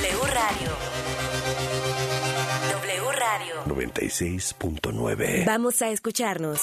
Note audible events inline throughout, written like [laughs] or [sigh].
W Radio. W Radio. 96.9. Vamos a escucharnos.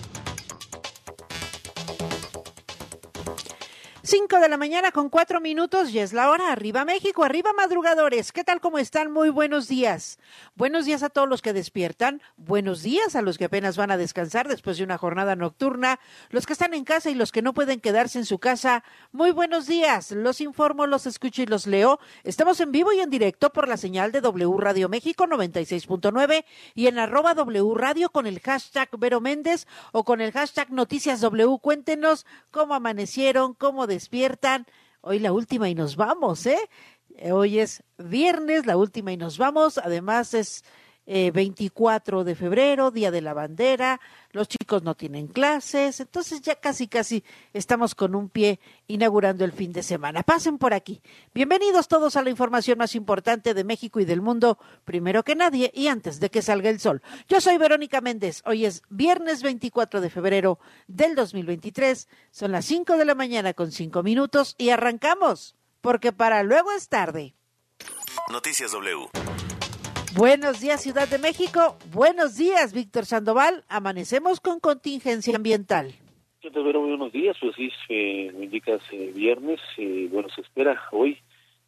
5 de la mañana con cuatro minutos, ya es la hora. Arriba México, arriba madrugadores. ¿Qué tal? ¿Cómo están? Muy buenos días. Buenos días a todos los que despiertan. Buenos días a los que apenas van a descansar después de una jornada nocturna. Los que están en casa y los que no pueden quedarse en su casa. Muy buenos días. Los informo, los escucho y los leo. Estamos en vivo y en directo por la señal de W Radio México 96.9 y en arroba W Radio con el hashtag Vero Méndez o con el hashtag Noticias W. Cuéntenos cómo amanecieron, cómo despiertan. Hoy la última y nos vamos, ¿eh? Hoy es viernes, la última y nos vamos. Además es eh, 24 de febrero, Día de la Bandera, los chicos no tienen clases, entonces ya casi casi estamos con un pie inaugurando el fin de semana. Pasen por aquí. Bienvenidos todos a la información más importante de México y del mundo, primero que nadie y antes de que salga el sol. Yo soy Verónica Méndez, hoy es viernes 24 de febrero del 2023, son las 5 de la mañana con 5 minutos y arrancamos, porque para luego es tarde. Noticias W. Buenos días, Ciudad de México. Buenos días, Víctor Sandoval. Amanecemos con contingencia ambiental. Yo te muy buenos días, pues sí, eh, me indicas eh, viernes, eh, bueno, se espera hoy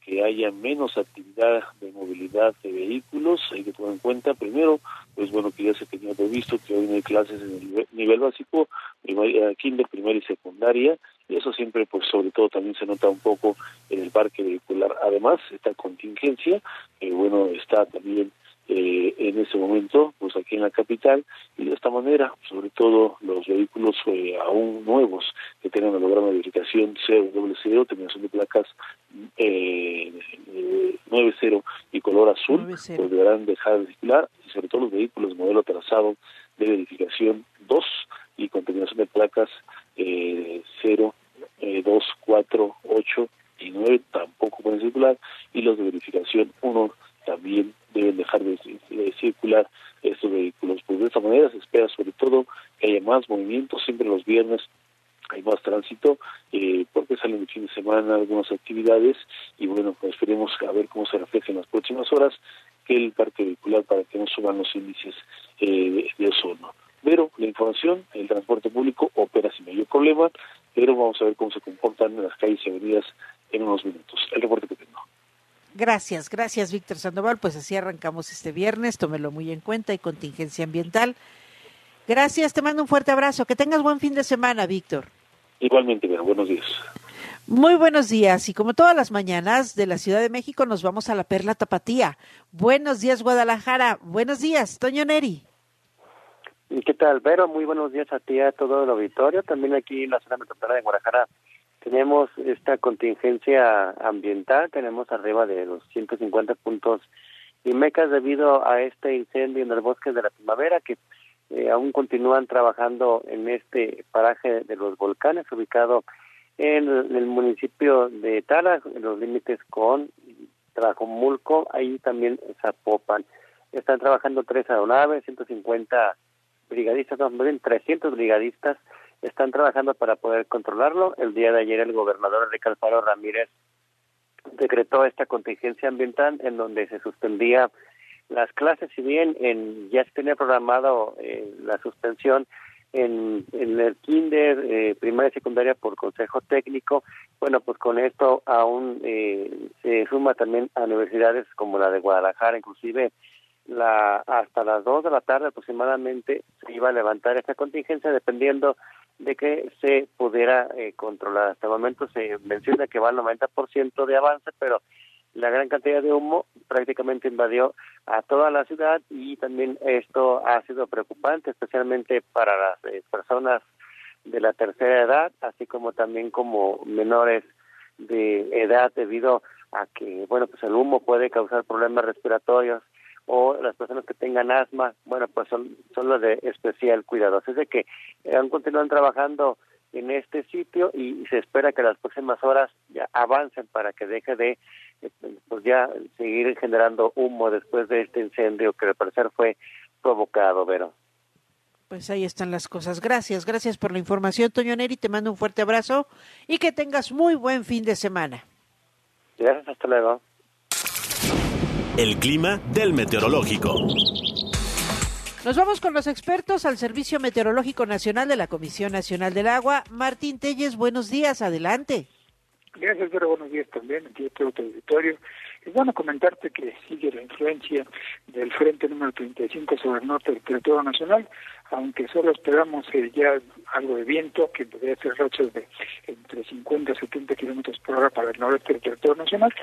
que haya menos actividad de movilidad de vehículos, hay que tomar en cuenta primero, pues bueno, que ya se tenía previsto que hoy no hay clases en el nivel, básico, primaria, kinder, primaria y secundaria, y eso siempre, pues sobre todo también se nota un poco en el parque vehicular. Además, esta contingencia, eh, bueno, está también eh, en ese momento, pues aquí en la capital, y de esta manera, sobre todo los vehículos eh, aún nuevos que tengan el programa de verificación 000, terminación de placas eh, eh, 90 y color azul, 90. pues deberán dejar de circular, y sobre todo los vehículos modelo atrasado de verificación 2 y con terminación de placas eh, 0, eh, 2, 4, 8 y 9 tampoco pueden circular, y los de verificación 1 también deben dejar de, de circular estos vehículos. Pues de esta manera se espera sobre todo que haya más movimiento, siempre los viernes hay más tránsito, eh, porque salen el fin de semana algunas actividades y bueno, pues esperemos a ver cómo se refleja en las próximas horas que el parque vehicular para que no suban los índices eh, de ozono. Pero la información, el transporte público opera sin mayor problema, pero vamos a ver cómo se comportan en las calles y avenidas en unos minutos. El reporte que tengo. Gracias, gracias Víctor Sandoval. Pues así arrancamos este viernes, tómelo muy en cuenta y contingencia ambiental. Gracias, te mando un fuerte abrazo. Que tengas buen fin de semana, Víctor. Igualmente, pero buenos días. Muy buenos días y como todas las mañanas de la Ciudad de México nos vamos a la Perla Tapatía. Buenos días Guadalajara, buenos días Toño Neri. ¿Y qué tal, Vero? Muy buenos días a ti, a todo el auditorio. También aquí en la zona metropolitana de Guadalajara tenemos esta contingencia ambiental, tenemos arriba de los 150 puntos y mecas debido a este incendio en el bosque de la primavera que eh, aún continúan trabajando en este paraje de los volcanes ubicado en el municipio de Tala, en los límites con Trajomulco, ahí también Zapopan. Están trabajando tres aeronaves, 150 brigadistas, no, más bien 300 brigadistas están trabajando para poder controlarlo. El día de ayer el gobernador Enrique Alfaro Ramírez decretó esta contingencia ambiental en donde se suspendía las clases, si bien en, ya se tenía programado eh, la suspensión en, en el kinder, eh, primaria y secundaria por consejo técnico, bueno, pues con esto aún eh, se suma también a universidades como la de Guadalajara, inclusive la hasta las 2 de la tarde aproximadamente se iba a levantar esta contingencia dependiendo de que se pudiera eh, controlar. Hasta el momento se menciona que va al 90% de avance, pero la gran cantidad de humo prácticamente invadió a toda la ciudad y también esto ha sido preocupante, especialmente para las eh, personas de la tercera edad, así como también como menores de edad debido a que, bueno, pues el humo puede causar problemas respiratorios o las personas que tengan asma, bueno, pues son, son los de especial cuidado. Así es de que eh, aún continúan trabajando en este sitio y se espera que las próximas horas ya avancen para que deje de eh, pues ya seguir generando humo después de este incendio que al parecer fue provocado, Vero. Pues ahí están las cosas. Gracias, gracias por la información, Toño Neri. Te mando un fuerte abrazo y que tengas muy buen fin de semana. Gracias, hasta luego. El clima del meteorológico. Nos vamos con los expertos al Servicio Meteorológico Nacional de la Comisión Nacional del Agua. Martín Telles, buenos días, adelante. Gracias, pero buenos días también, aquí todo tu auditorio. Y bueno, comentarte que sigue la influencia del frente número 35 sobre el norte del territorio nacional, aunque solo esperamos eh, ya algo de viento, que podría ser rachas de entre 50 y 70 kilómetros por hora para el noreste del territorio nacional,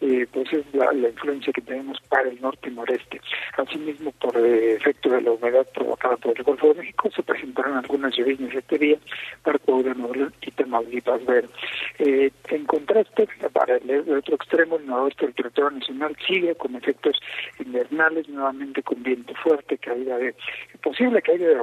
eh, pues es la, influencia que tenemos para el norte y noreste. Asimismo, por eh, efecto de la humedad provocada por el Golfo de México, se presentaron algunas lluvias este día para Coahuila, Nuevo y Tamaulipas. Ver. Eh, En contraste, para el, el otro extremo, el noroeste del territorio nacional sigue con efectos invernales, nuevamente con viento fuerte, caída de posible caída de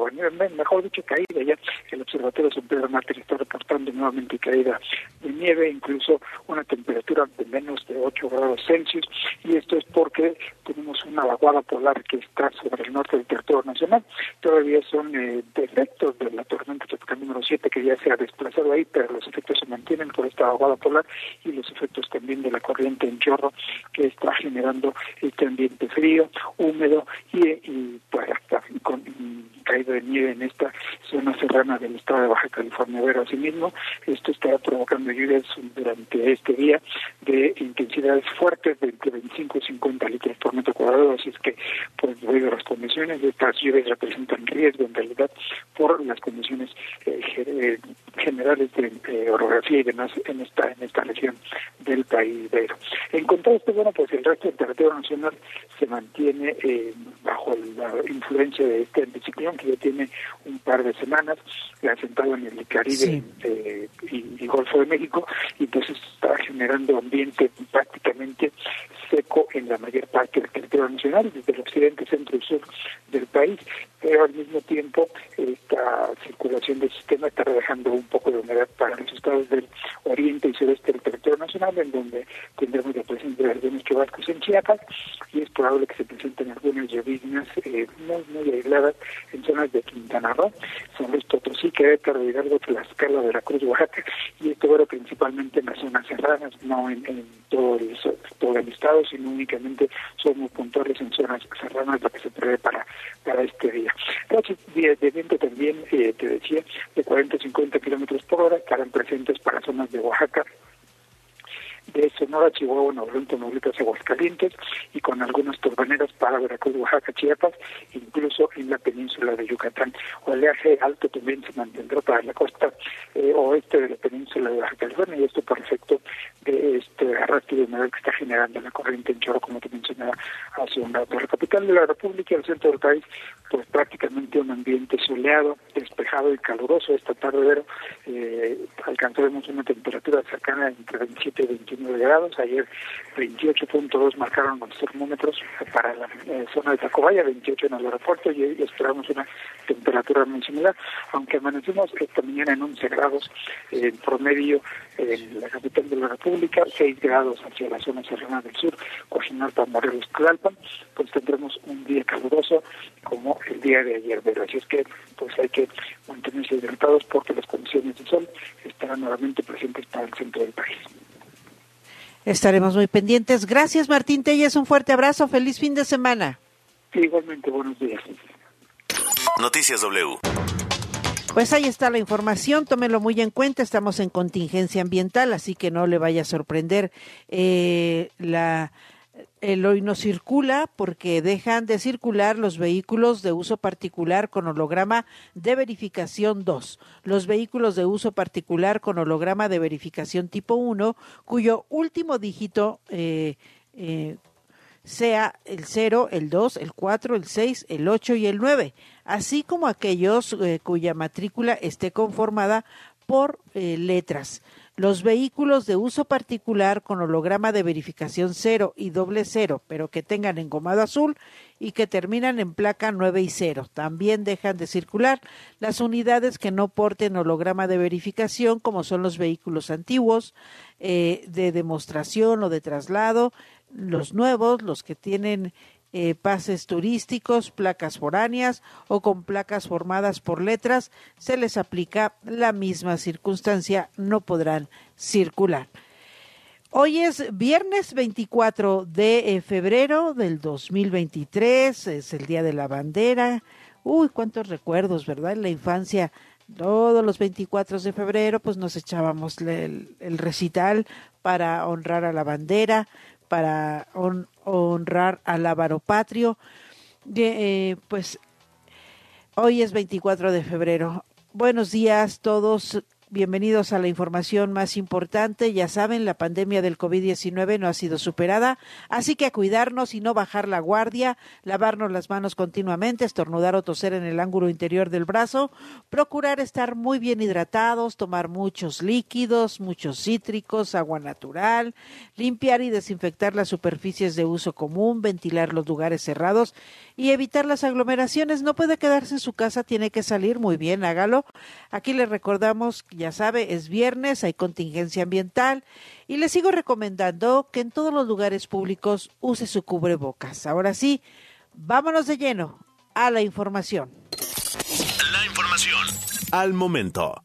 mejor dicho, caída ya. El Observatorio San Pedro Mártir está reportando nuevamente caída de nieve, incluso una temperatura de menos de 8 grados Celsius, y esto es porque tenemos una vaguada polar que está sobre el norte del territorio nacional. Todavía son eh, efectos de la tormenta tropical número 7 que ya se ha desplazado ahí, pero los efectos se mantienen por esta vaguada polar y los efectos también de la corriente en chorro que está generando este ambiente frío, húmedo y, y pues hasta con caída de nieve en esta zona serrana del estado de Baja California. Pero asimismo, esto estará provocando lluvias durante este día de intensidades fuertes de entre 25 y 50 litros por metro cuadrado, así es que, pues debido a las condiciones, estas lluvias representan riesgo en realidad por las condiciones eh, generales de eh, orografía y demás en esta en esta región del país. Pero en contraste, bueno, pues el resto del territorio nacional se mantiene eh, bajo la influencia de este anticiclón que ya tiene un par de semanas, asentado en el Caribe Sí. eh, y, y Golfo de México, y entonces está generando ambiente prácticamente seco en la mayor parte del territorio nacional, desde el occidente, centro y sur del país, pero al mismo tiempo esta circulación del sistema está dejando un poco de humedad para los estados del oriente y sureste del territorio nacional, en donde tendremos la presencia de algunos chubascos en Chiapas, y es probable que se presenten algunas lloviznas eh, muy, muy aisladas en zonas de Quintana Roo, San Luis Potosí, Querétaro, Hidalgo, Tlaxcala, Veracruz, Oaxaca, y esto bueno principalmente en las zonas serranas, no en, en todo, el, todo el estado, sino únicamente son muy puntuales en zonas serranas lo que se prevé para, para este día. Rachas de, de viento también, eh, te decía, de 40 a 50 kilómetros por hora, estarán presentes para zonas de Oaxaca, de Sonora, Chihuahua, Nuevo Tamaulipas, Aguascalientes y con algunas turbaneras para Veracruz, Oaxaca, Chiapas, incluso en la península de Yucatán. Oleaje alto también se mantendrá para la costa eh, oeste de la península de Baja California y esto por efecto de este arrastre de humedad que está generando la corriente en chorro, como te mencionaba hace un rato. La capital de la República el centro del país, pues prácticamente un ambiente soleado, despejado y caluroso esta tarde, eh, alcanzaremos una temperatura cercana entre 27 y 29 grados. Ayer 28.2 marcaron los termómetros para la eh, zona de Tacubaya, 28 en el aeropuerto y esperamos una temperatura muy similar, aunque amanecimos esta mañana en 11 grados eh, en promedio en la capital de la República, 6 grados hacia la zona serrana del sur, Coajimalpa, Morelos, Tlalpan, pues tendremos un día caluroso como el día de ayer, pero así es que pues hay que mantenerse hidratados porque las condiciones de sol estarán nuevamente presentes para el centro del país. Estaremos muy pendientes. Gracias, Martín Telles. Un fuerte abrazo. Feliz fin de semana. Igualmente, buenos días. Noticias W. Pues ahí está la información, tómelo muy en cuenta, estamos en contingencia ambiental, así que no le vaya a sorprender eh, la el hoy no circula porque dejan de circular los vehículos de uso particular con holograma de verificación 2, los vehículos de uso particular con holograma de verificación tipo 1, cuyo último dígito eh, eh, sea el 0, el 2, el 4, el 6, el 8 y el 9, así como aquellos eh, cuya matrícula esté conformada por eh, letras. Los vehículos de uso particular con holograma de verificación 0 y doble 0, pero que tengan engomado azul y que terminan en placa 9 y 0. También dejan de circular las unidades que no porten holograma de verificación, como son los vehículos antiguos, eh, de demostración o de traslado, los nuevos, los que tienen eh, pases turísticos, placas foráneas o con placas formadas por letras, se les aplica la misma circunstancia, no podrán circular. Hoy es viernes 24 de eh, febrero del 2023, es el Día de la Bandera. Uy, cuántos recuerdos, ¿verdad? En la infancia, todos los 24 de febrero, pues nos echábamos el, el recital para honrar a la bandera, para hon honrar al avaro patrio. Eh, pues hoy es 24 de febrero. Buenos días todos. Bienvenidos a la información más importante. Ya saben, la pandemia del COVID-19 no ha sido superada, así que a cuidarnos y no bajar la guardia, lavarnos las manos continuamente, estornudar o toser en el ángulo interior del brazo, procurar estar muy bien hidratados, tomar muchos líquidos, muchos cítricos, agua natural, limpiar y desinfectar las superficies de uso común, ventilar los lugares cerrados y evitar las aglomeraciones. No puede quedarse en su casa, tiene que salir muy bien, hágalo. Aquí le recordamos ya sabe, es viernes, hay contingencia ambiental y le sigo recomendando que en todos los lugares públicos use su cubrebocas. Ahora sí, vámonos de lleno a la información. La información al momento.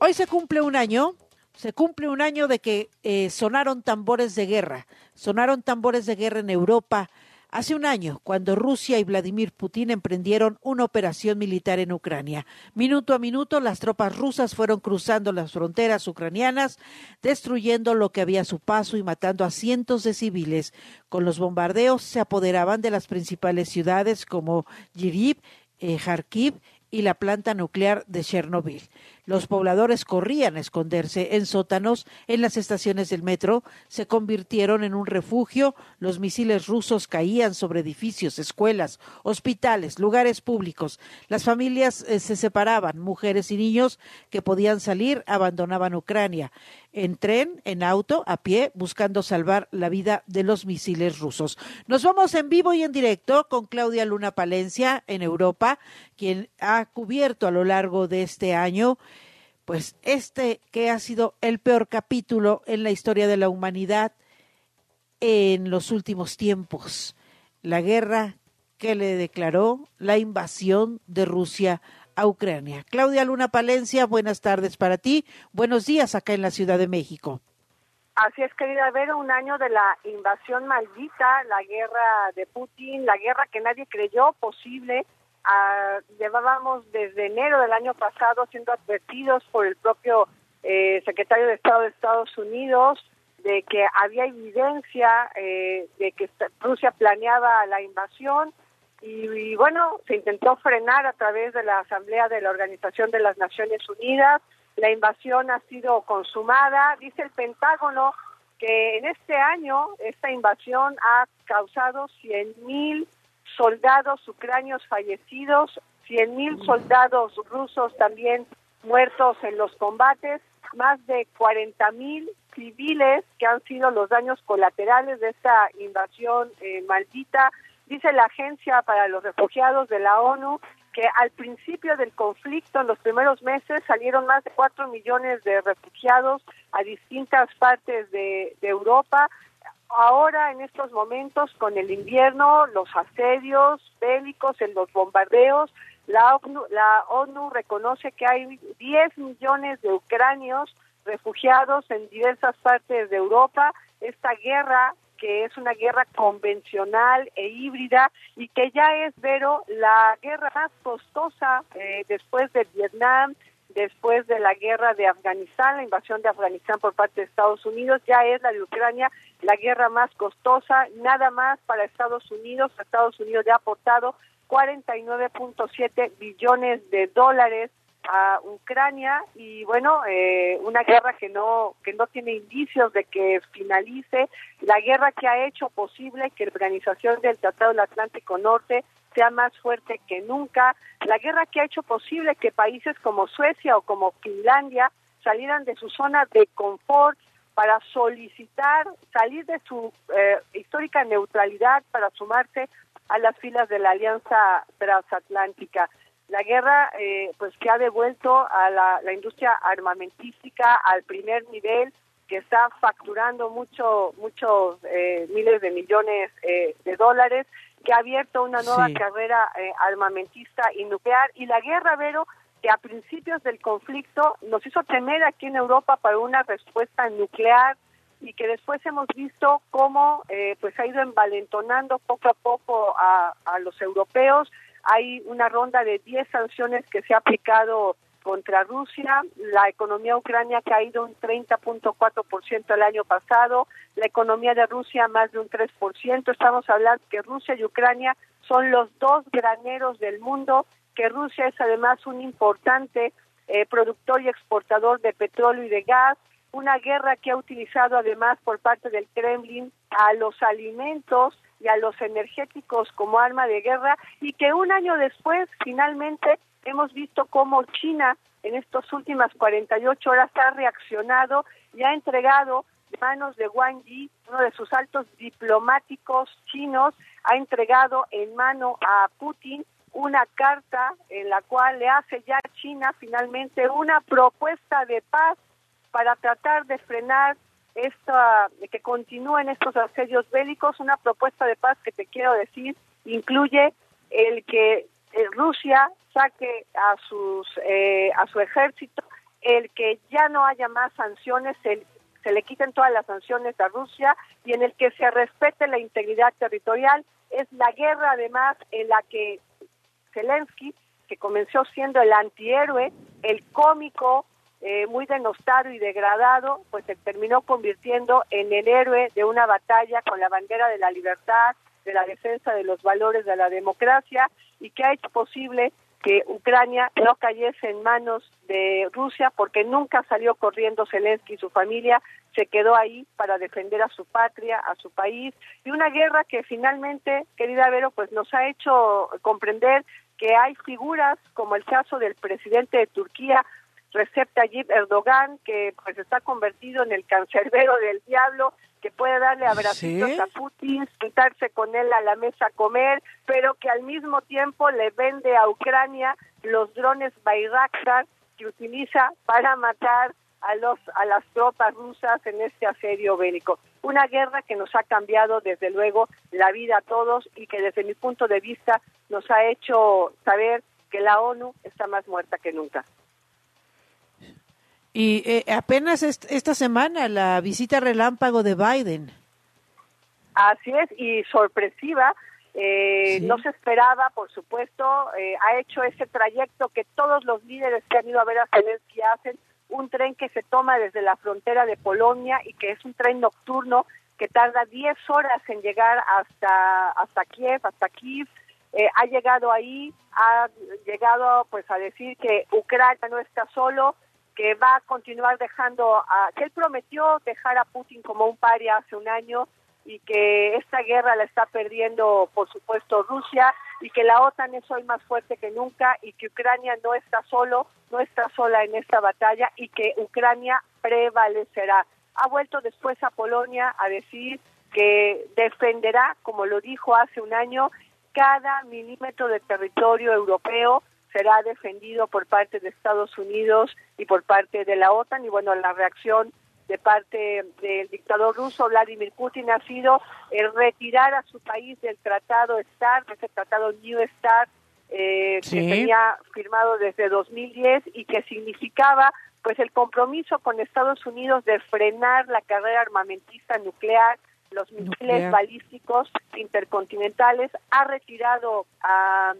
Hoy se cumple un año, se cumple un año de que eh, sonaron tambores de guerra, sonaron tambores de guerra en Europa Hace un año, cuando Rusia y Vladimir Putin emprendieron una operación militar en Ucrania, minuto a minuto las tropas rusas fueron cruzando las fronteras ucranianas, destruyendo lo que había a su paso y matando a cientos de civiles. Con los bombardeos se apoderaban de las principales ciudades como Yiriv, eh, Kharkiv y la planta nuclear de Chernobyl. Los pobladores corrían a esconderse en sótanos, en las estaciones del metro, se convirtieron en un refugio, los misiles rusos caían sobre edificios, escuelas, hospitales, lugares públicos. Las familias eh, se separaban, mujeres y niños que podían salir abandonaban Ucrania en tren, en auto, a pie, buscando salvar la vida de los misiles rusos. Nos vamos en vivo y en directo con Claudia Luna Palencia en Europa, quien ha cubierto a lo largo de este año pues este que ha sido el peor capítulo en la historia de la humanidad en los últimos tiempos, la guerra que le declaró la invasión de Rusia a Ucrania. Claudia Luna Palencia, buenas tardes para ti, buenos días acá en la Ciudad de México. Así es, querida ver un año de la invasión maldita, la guerra de Putin, la guerra que nadie creyó posible, llevábamos desde enero del año pasado siendo advertidos por el propio eh, secretario de Estado de Estados Unidos de que había evidencia eh, de que Rusia planeaba la invasión y, bueno, se intentó frenar a través de la Asamblea de la Organización de las Naciones Unidas. La invasión ha sido consumada. Dice el Pentágono que en este año esta invasión ha causado 100.000 mil soldados ucranios fallecidos, 100.000 soldados rusos también muertos en los combates, más de 40.000 civiles que han sido los daños colaterales de esta invasión eh, maldita. Dice la Agencia para los Refugiados de la ONU que al principio del conflicto, en los primeros meses, salieron más de 4 millones de refugiados a distintas partes de Europa ahora en estos momentos con el invierno, los asedios bélicos, en los bombardeos, la ONU, la ONU reconoce que hay 10 millones de ucranios refugiados en diversas partes de Europa. Esta guerra que es una guerra convencional e híbrida y que ya es, Vero, la guerra más costosa eh, después de Vietnam, después de la guerra de Afganistán, la invasión de Afganistán por parte de Estados Unidos, ya es la de Ucrania la guerra más costosa, nada más para Estados Unidos. Estados Unidos ya ha aportado 49.7 billones de dólares a Ucrania y bueno eh, una guerra que no que no tiene indicios de que finalice la guerra que ha hecho posible que la organización del Tratado del Atlántico Norte sea más fuerte que nunca, la guerra que ha hecho posible que países como Suecia o como Finlandia salieran de su zona de confort para solicitar salir de su eh, histórica neutralidad para sumarse a las filas de la Alianza Transatlántica. La guerra, eh, pues que ha devuelto a la, industria armamentística al primer nivel, que está facturando mucho, muchos eh, miles de millones de dólares que ha abierto una nueva carrera eh, armamentista y nuclear. Y la guerra, Vero, que a principios del conflicto nos hizo temer aquí en Europa para una respuesta nuclear y que después hemos visto cómo eh, pues ha ido envalentonando poco a poco a, a los europeos. Hay una ronda de 10 sanciones que se ha aplicado contra Rusia, la economía ucrania ha caído un 30.4% el año pasado, la economía de Rusia más de un 3%, estamos hablando que Rusia y Ucrania son los dos graneros del mundo, que Rusia es además un importante eh, productor y exportador de petróleo y de gas, una guerra que ha utilizado además por parte del Kremlin a los alimentos y a los energéticos como arma de guerra y que un año después finalmente hemos visto cómo China en estas últimas 48 horas ha reaccionado y ha entregado en manos de Wang Yi, uno de sus altos diplomáticos chinos, ha entregado en mano a Putin una carta en la cual le hace ya a China finalmente una propuesta de paz para tratar de frenar esta, que continúen estos asedios bélicos, una propuesta de paz que te quiero decir incluye el que Rusia saque a sus eh, a su ejército, el que ya no haya más sanciones, se le quiten todas las sanciones a Rusia y en el que se respete la integridad territorial. Es la guerra además en la que Zelensky, que comenzó siendo el antihéroe, el cómico, eh, muy denostado y degradado, pues se terminó convirtiendo en el héroe de una batalla con la bandera de la libertad, de la defensa de los valores de la democracia y que ha hecho posible que Ucrania no cayese en manos de Rusia porque nunca salió corriendo Zelensky y su familia, se quedó ahí para defender a su patria, a su país. Y una guerra que finalmente, querida Vero, pues nos ha hecho comprender que hay figuras como el caso del presidente de Turquía, Recep Tayyip Erdogan, que pues está convertido en el cancerbero del diablo, que puede darle abracitos a Putin, sentarse con él a la mesa a comer, pero que al mismo tiempo le vende a Ucrania los drones Bayraktar que utiliza para matar a los a las tropas rusas en este asedio bélico. Una guerra que nos ha cambiado desde luego la vida a todos y que desde mi punto de vista nos ha hecho saber que la ONU está más muerta que nunca. Y eh, apenas esta semana la visita relámpago de Biden. Así es, y sorpresiva. Eh, No se esperaba, por supuesto, eh, ha hecho ese trayecto que todos los líderes que han ido a ver a Zelensky hacen, un tren que se toma desde la frontera de Polonia y que es un tren nocturno que tarda 10 horas en llegar hasta, hasta Kiev, hasta Kiev. Eh, ha llegado ahí, ha llegado pues a decir que Ucrania no está solo, que va a continuar dejando, a, que él prometió dejar a Putin como un paria hace un año y que esta guerra la está perdiendo, por supuesto, Rusia y que la OTAN es hoy más fuerte que nunca y que Ucrania no está solo, no está sola en esta batalla y que Ucrania prevalecerá. Ha vuelto después a Polonia a decir que defenderá, como lo dijo hace un año, cada milímetro de territorio europeo será defendido por parte de Estados Unidos y por parte de la OTAN. Y bueno, la reacción de parte del dictador ruso Vladimir Putin ha sido el retirar a su país del tratado START, ese tratado New START eh, que tenía firmado desde 2010 y que significaba pues el compromiso con Estados Unidos de frenar la carrera armamentista nuclear los misiles balísticos intercontinentales, ha retirado a,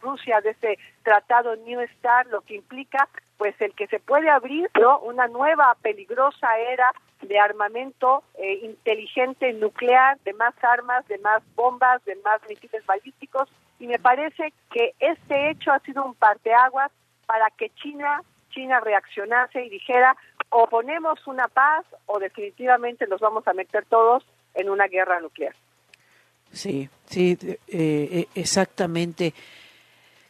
Rusia de ese tratado New START, lo que implica pues el que se puede abrir ¿no? una nueva peligrosa era de armamento eh, inteligente nuclear, de más armas, de más bombas, de más misiles balísticos, y me parece que este hecho ha sido un parteaguas para que China China reaccionase y dijera o ponemos una paz o definitivamente nos vamos a meter todos en una guerra nuclear. Sí, sí, eh, eh, exactamente.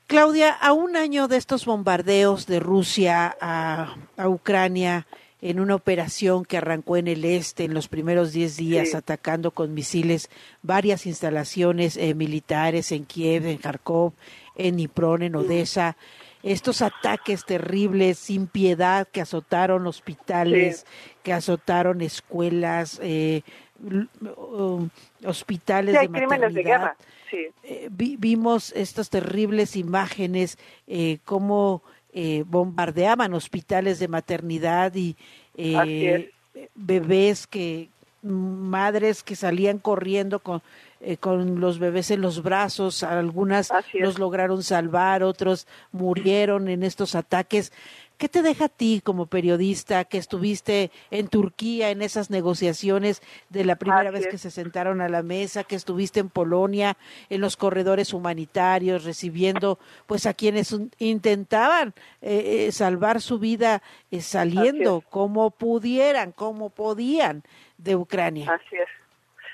Claudia, a un año de estos bombardeos de Rusia a, Ucrania en una operación que arrancó en el este en los primeros 10 días, atacando con misiles varias instalaciones eh, militares en Kiev, en Kharkov, en Dnipro, en Odessa estos ataques terribles, sin piedad, que azotaron hospitales, que azotaron escuelas, eh, hospitales de crímenes de guerra. Eh, vimos estas terribles imágenes, eh, cómo eh, bombardeaban hospitales de maternidad y bebés que madres que salían corriendo con, eh, con los bebés en los brazos, algunas los lograron salvar, otros murieron en estos ataques. ¿Qué te deja a ti como periodista que estuviste en Turquía en esas negociaciones de la primera vez que se sentaron a la mesa, que estuviste en Polonia en los corredores humanitarios recibiendo pues a quienes intentaban eh, eh, salvar su vida eh, saliendo como pudieran, como podían de Ucrania? Así es.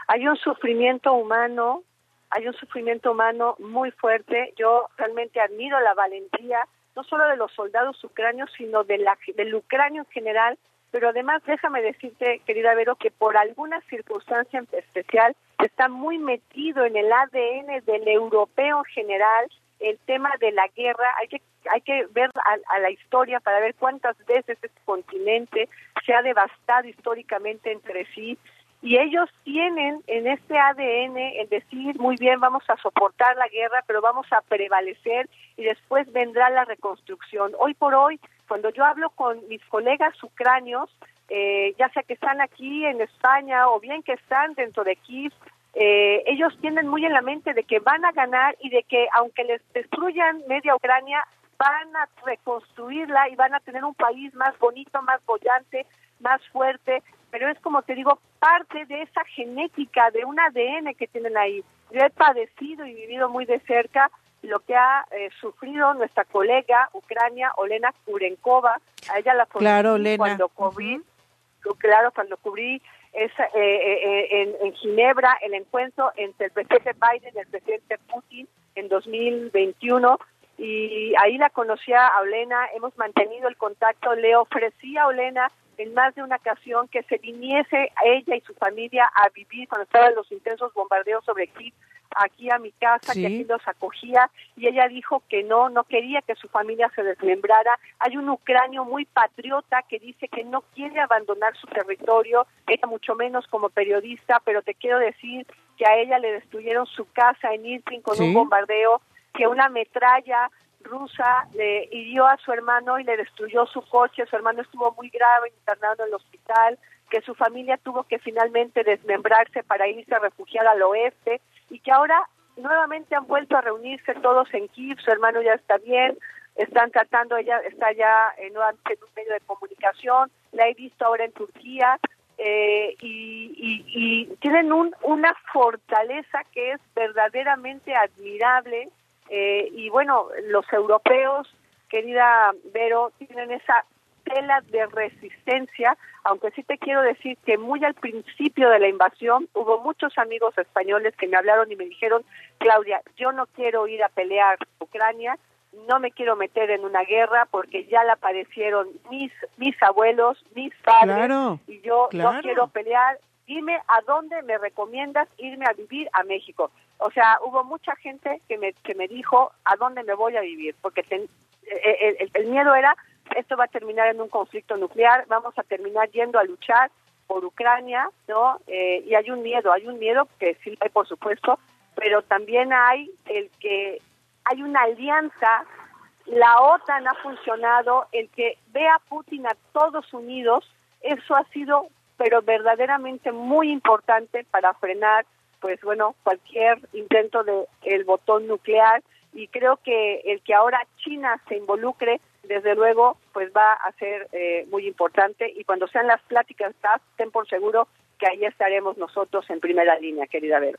Hay un sufrimiento humano, hay un sufrimiento humano muy fuerte. Yo realmente admiro la valentía no solo de los soldados ucranios, sino de la, del ucranio en general. Pero además, déjame decirte, querida Vero, que por alguna circunstancia especial está muy metido en el ADN del europeo en general el tema de la guerra. Hay que hay que ver a, la historia para ver cuántas veces este continente se ha devastado históricamente entre sí y ellos tienen en este ADN el decir, muy bien, vamos a soportar la guerra, pero vamos a prevalecer y después vendrá la reconstrucción. Hoy por hoy, cuando yo hablo con mis colegas ucranios, eh, ya sea que están aquí en España o bien que están dentro de Kiev, eh, ellos tienen muy en la mente de que van a ganar y de que aunque les destruyan media Ucrania, van a reconstruirla y van a tener un país más bonito, más bollante, más fuerte, pero es como te digo, parte de esa genética, de un ADN que tienen ahí. Yo he padecido y vivido muy de cerca lo que ha eh, sufrido nuestra colega ucrania, Olena Kurenkova. A ella la claro, cuando cubrí, claro, cuando cubrí esa, eh, eh, en, en, Ginebra el encuentro entre el presidente Biden y el presidente Putin en 2021 y ahí la conocía a Olena, hemos mantenido el contacto, le ofrecí a Olena en más de una ocasión que se viniese a ella y su familia a vivir cuando estaban los intensos bombardeos sobre Kiev aquí a mi casa, que aquí los acogía, y ella dijo que no, no quería que su familia se desmembrara. Hay un ucranio muy patriota que dice que no quiere abandonar su territorio, ella mucho menos como periodista, pero te quiero decir que a ella le destruyeron su casa en Irpin con un bombardeo, que una metralla rusa le hirió a su hermano y le destruyó su coche, su hermano estuvo muy grave internado en el hospital, que su familia tuvo que finalmente desmembrarse para irse a refugiar al oeste y que ahora nuevamente han vuelto a reunirse todos en Kiev, su hermano ya está bien, están tratando, ella está ya en un medio de comunicación, la he visto ahora en Turquía, eh, y, y, tienen un, una fortaleza que es verdaderamente admirable eh, y bueno, los europeos, querida Vero, tienen esa tela de resistencia, aunque sí te quiero decir que muy al principio de la invasión hubo muchos amigos españoles que me hablaron y me dijeron, Claudia, yo no quiero ir a pelear Ucrania, no me quiero meter en una guerra porque ya la padecieron mis mis abuelos, mis padres y yo no quiero pelear. Dime a dónde me recomiendas irme a vivir a México. O sea, hubo mucha gente que me, que me dijo a dónde me voy a vivir, porque eh, eh, el, miedo era, esto va a terminar en un conflicto nuclear, vamos a terminar yendo a luchar por Ucrania, ¿no? Eh, y hay un miedo, hay un miedo que sí hay, por supuesto, pero también hay el que hay una alianza, la OTAN ha funcionado, el que ve a Putin a todos unidos, eso ha sido, pero verdaderamente muy importante para frenar pues bueno, cualquier intento de el botón nuclear y creo que el que ahora China se involucre, desde luego, pues va a ser eh, muy importante y cuando sean las pláticas, estén por seguro que ahí estaremos nosotros en primera línea, querida Vero.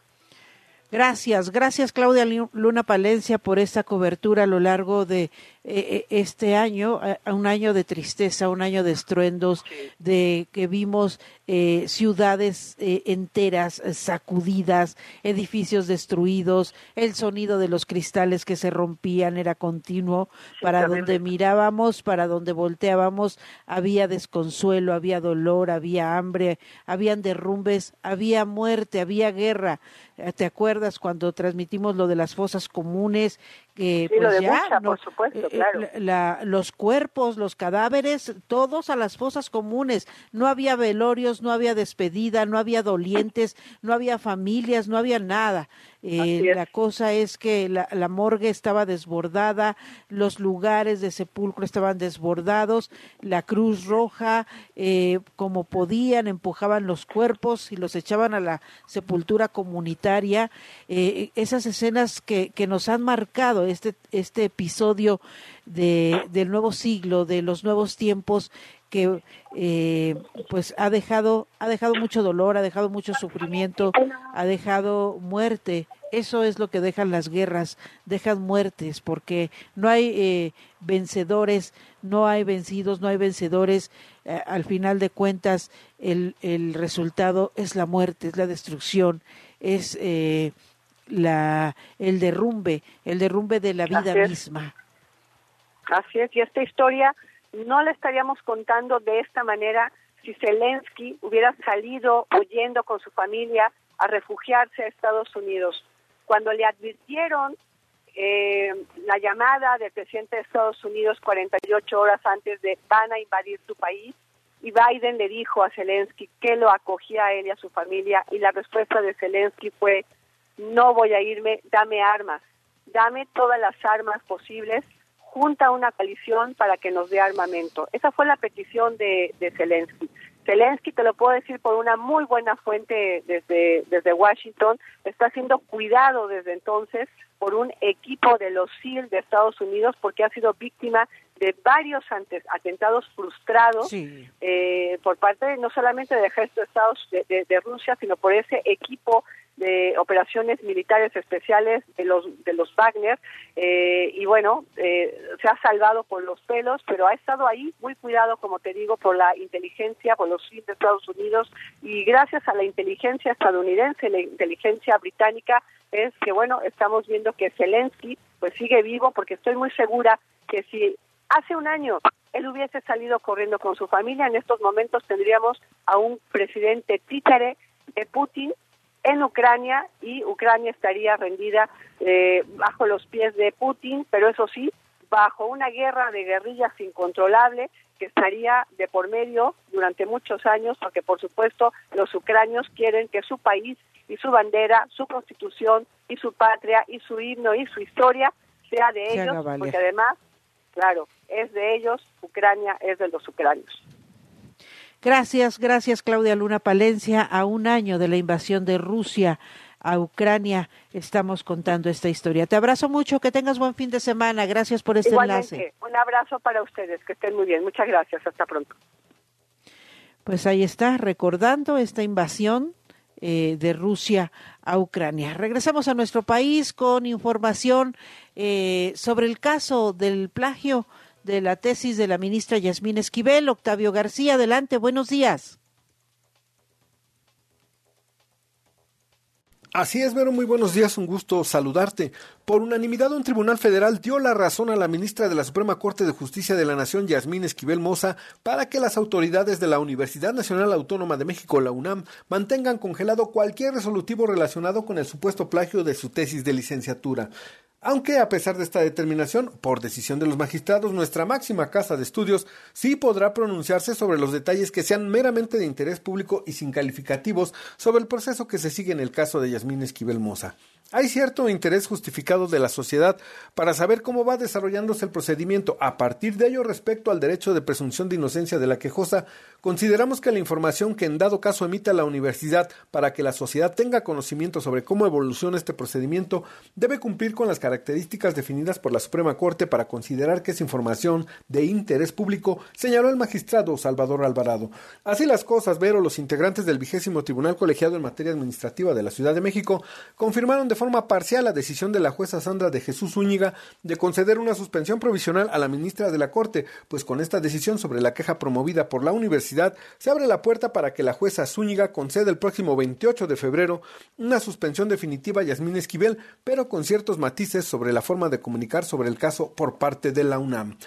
Gracias, gracias Claudia Luna Palencia por esta cobertura a lo largo de eh, eh, este año, un año de tristeza, un año de estruendos, de que vimos eh, ciudades enteras sacudidas, edificios destruidos, el sonido de los cristales que se rompían era continuo, para donde mirábamos, para donde volteábamos, había desconsuelo, había dolor, había hambre, habían derrumbes, había muerte, había guerra. ¿Te acuerdas cuando transmitimos lo de las fosas comunes? Que Sí, lo pues ya no- por supuesto, eh, eh, claro. la- los cuerpos, los cadáveres, todos a las fosas comunes. No había velorios, no había despedida, no había dolientes, no había familias, no había nada. Eh, la cosa es que la, la morgue estaba desbordada, los lugares de sepulcro estaban desbordados, la Cruz Roja, eh, como podían, empujaban los cuerpos y los echaban a la sepultura comunitaria. Eh, esas escenas que, que nos han marcado este, este episodio de, del nuevo siglo, de los nuevos tiempos, que eh, pues ha dejado ha dejado mucho dolor, ha dejado mucho sufrimiento, ha dejado muerte. Eso es lo que dejan las guerras, dejan muertes, porque no hay eh, vencedores, no hay vencidos, no hay vencedores. Eh, al final de cuentas, el, el resultado es la muerte, es la destrucción, es la el derrumbe, el derrumbe de la vida Así misma. Así es, y esta historia no la estaríamos contando de esta manera si Zelensky hubiera salido huyendo con su familia a refugiarse a Estados Unidos. Cuando le advirtieron eh, la llamada del presidente de Estados Unidos 48 horas antes de van a invadir tu país, y Biden le dijo a Zelensky que lo acogía a él y a su familia, y la respuesta de Zelensky fue, no voy a irme, dame armas, dame todas las armas posibles, junta una coalición para que nos dé armamento. Esa fue la petición de, de Zelensky. Zelensky, te lo puedo decir por una muy buena fuente desde, desde Washington, está siendo cuidado desde entonces por un equipo de los SEAL de Estados Unidos porque ha sido víctima de varios antes, atentados frustrados Sí. eh, por parte de- no solamente del ejército de Estados de, de- de Rusia, sino por ese equipo de operaciones militares especiales de los de los Wagner eh, y bueno eh, se ha salvado por los pelos, pero ha estado ahí muy cuidado, como te digo, por la inteligencia, por los SEAL de Estados Unidos y gracias a la inteligencia estadounidense, la inteligencia británica es que bueno estamos viendo que Zelensky pues sigue vivo porque estoy muy segura que si hace un año él hubiese salido corriendo con su familia, en estos momentos tendríamos a un presidente títere de Putin en Ucrania y Ucrania estaría rendida eh, bajo los pies de Putin, pero eso sí, bajo una guerra de guerrillas incontrolable que estaría de por medio durante muchos años, porque por supuesto los ucranios quieren que su país y su bandera, su constitución y su patria y su himno y su historia sea de ellos, porque además, claro, es de ellos, Ucrania es de los ucranios. Gracias, gracias Claudia Luna Palencia. A un año de la invasión de Rusia a Ucrania estamos contando esta historia. Te abrazo mucho, que tengas buen fin de semana. Gracias por este Igualmente, enlace. un abrazo para ustedes, que estén muy bien. Muchas gracias, hasta pronto. Pues ahí está, recordando esta invasión eh, de Rusia a Ucrania. Regresamos a nuestro país con información eh, sobre el caso del plagio de la tesis de la ministra Yasmín Esquivel. Octavio García, adelante, buenos días. Así es, Vero, muy buenos días, un gusto saludarte. Por unanimidad, un tribunal federal dio la razón a la ministra de la Suprema Corte de Justicia de la Nación, Yasmín Esquivel Moza, para que las autoridades de la Universidad Nacional Autónoma de México, la UNAM, mantengan congelado cualquier resolutivo relacionado con el supuesto plagio de su tesis de licenciatura. Aunque a pesar de esta determinación, por decisión de los magistrados, nuestra máxima casa de estudios sí podrá pronunciarse sobre los detalles que sean meramente de interés público y sin calificativos sobre el proceso que se sigue en el caso de Yasmín Esquivel Moza. Hay cierto interés justificado de la sociedad para saber cómo va desarrollándose el procedimiento. A partir de ello, respecto al derecho de presunción de inocencia de la quejosa, consideramos que la información que en dado caso emita la universidad para que la sociedad tenga conocimiento sobre cómo evoluciona este procedimiento debe cumplir con las características definidas por la Suprema Corte para considerar que es información de interés público, señaló el magistrado Salvador Alvarado. Así las cosas, Vero, los integrantes del vigésimo Tribunal Colegiado en Materia Administrativa de la Ciudad de México confirmaron de forma parcial la decisión de la jueza Sandra de Jesús Zúñiga de conceder una suspensión provisional a la ministra de la Corte, pues con esta decisión sobre la queja promovida por la universidad se abre la puerta para que la jueza Zúñiga conceda el próximo 28 de febrero una suspensión definitiva a Yasmín Esquivel, pero con ciertos matices sobre la forma de comunicar sobre el caso por parte de la UNAM.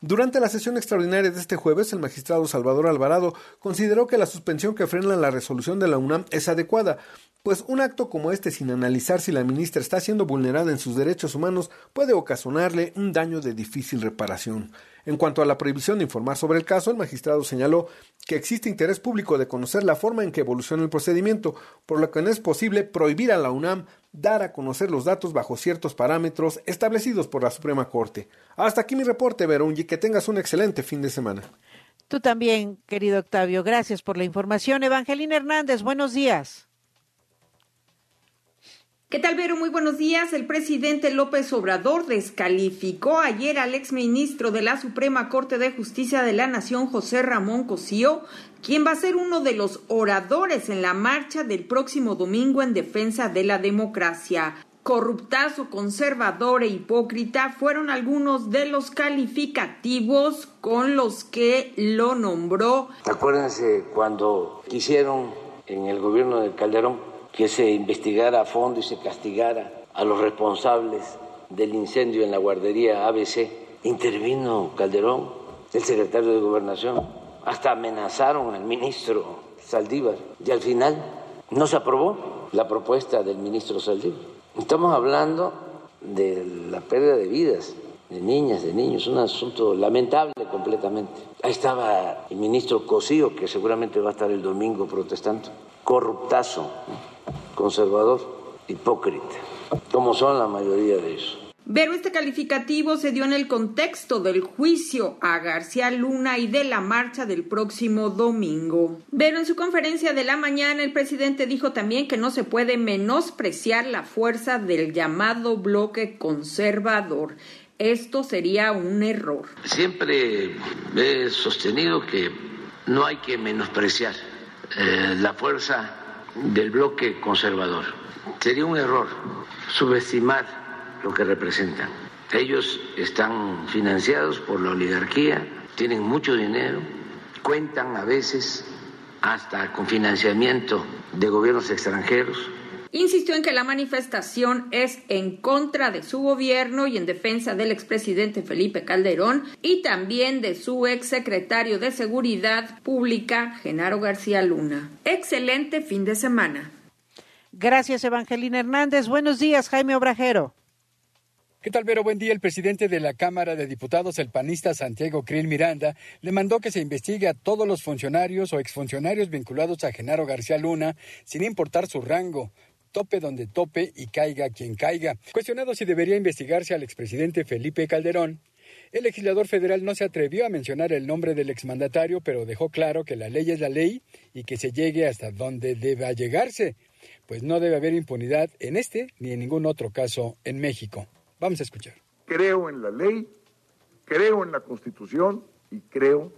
Durante la sesión extraordinaria de este jueves, el magistrado Salvador Alvarado consideró que la suspensión que frena la resolución de la UNAM es adecuada, pues un acto como este sin analizar si la ministra está siendo vulnerada en sus derechos humanos puede ocasionarle un daño de difícil reparación. En cuanto a la prohibición de informar sobre el caso, el magistrado señaló que existe interés público de conocer la forma en que evoluciona el procedimiento, por lo que no es posible prohibir a la UNAM dar a conocer los datos bajo ciertos parámetros establecidos por la Suprema Corte. Hasta aquí mi reporte, Verón, y que tengas un excelente fin de semana. Tú también, querido Octavio. Gracias por la información. Evangelina Hernández, buenos días. ¿Qué tal, Vero? Muy buenos días. El presidente López Obrador descalificó ayer al exministro de la Suprema Corte de Justicia de la Nación, José Ramón Cosío, quien va a ser uno de los oradores en la marcha del próximo domingo en defensa de la democracia. Corruptazo, conservador e hipócrita fueron algunos de los calificativos con los que lo nombró. Acuérdense cuando quisieron en el gobierno de Calderón que se investigara a fondo y se castigara a los responsables del incendio en la guardería ABC. Intervino Calderón, el secretario de Gobernación, hasta amenazaron al ministro Saldívar y al final no se aprobó la propuesta del ministro Saldívar. Estamos hablando de la pérdida de vidas de niñas, de niños, un asunto lamentable completamente. Ahí estaba el ministro Cosío, que seguramente va a estar el domingo protestando, corruptazo conservador, hipócrita, como son la mayoría de ellos. Pero este calificativo se dio en el contexto del juicio a García Luna y de la marcha del próximo domingo. Pero en su conferencia de la mañana el presidente dijo también que no se puede menospreciar la fuerza del llamado bloque conservador. Esto sería un error. Siempre he sostenido que no hay que menospreciar eh, la fuerza del bloque conservador. Sería un error subestimar lo que representan. Ellos están financiados por la oligarquía, tienen mucho dinero, cuentan a veces hasta con financiamiento de gobiernos extranjeros Insistió en que la manifestación es en contra de su gobierno y en defensa del expresidente Felipe Calderón y también de su exsecretario de Seguridad Pública, Genaro García Luna. Excelente fin de semana. Gracias, Evangelina Hernández. Buenos días, Jaime Obrajero. ¿Qué tal, Vero? Buen día. El presidente de la Cámara de Diputados, el panista Santiago Krill Miranda, le mandó que se investigue a todos los funcionarios o exfuncionarios vinculados a Genaro García Luna, sin importar su rango, tope donde tope y caiga quien caiga. Cuestionado si debería investigarse al expresidente Felipe Calderón, el legislador federal no se atrevió a mencionar el nombre del exmandatario, pero dejó claro que la ley es la ley y que se llegue hasta donde deba llegarse, pues no debe haber impunidad en este ni en ningún otro caso en México. Vamos a escuchar. Creo en la ley, creo en la Constitución y creo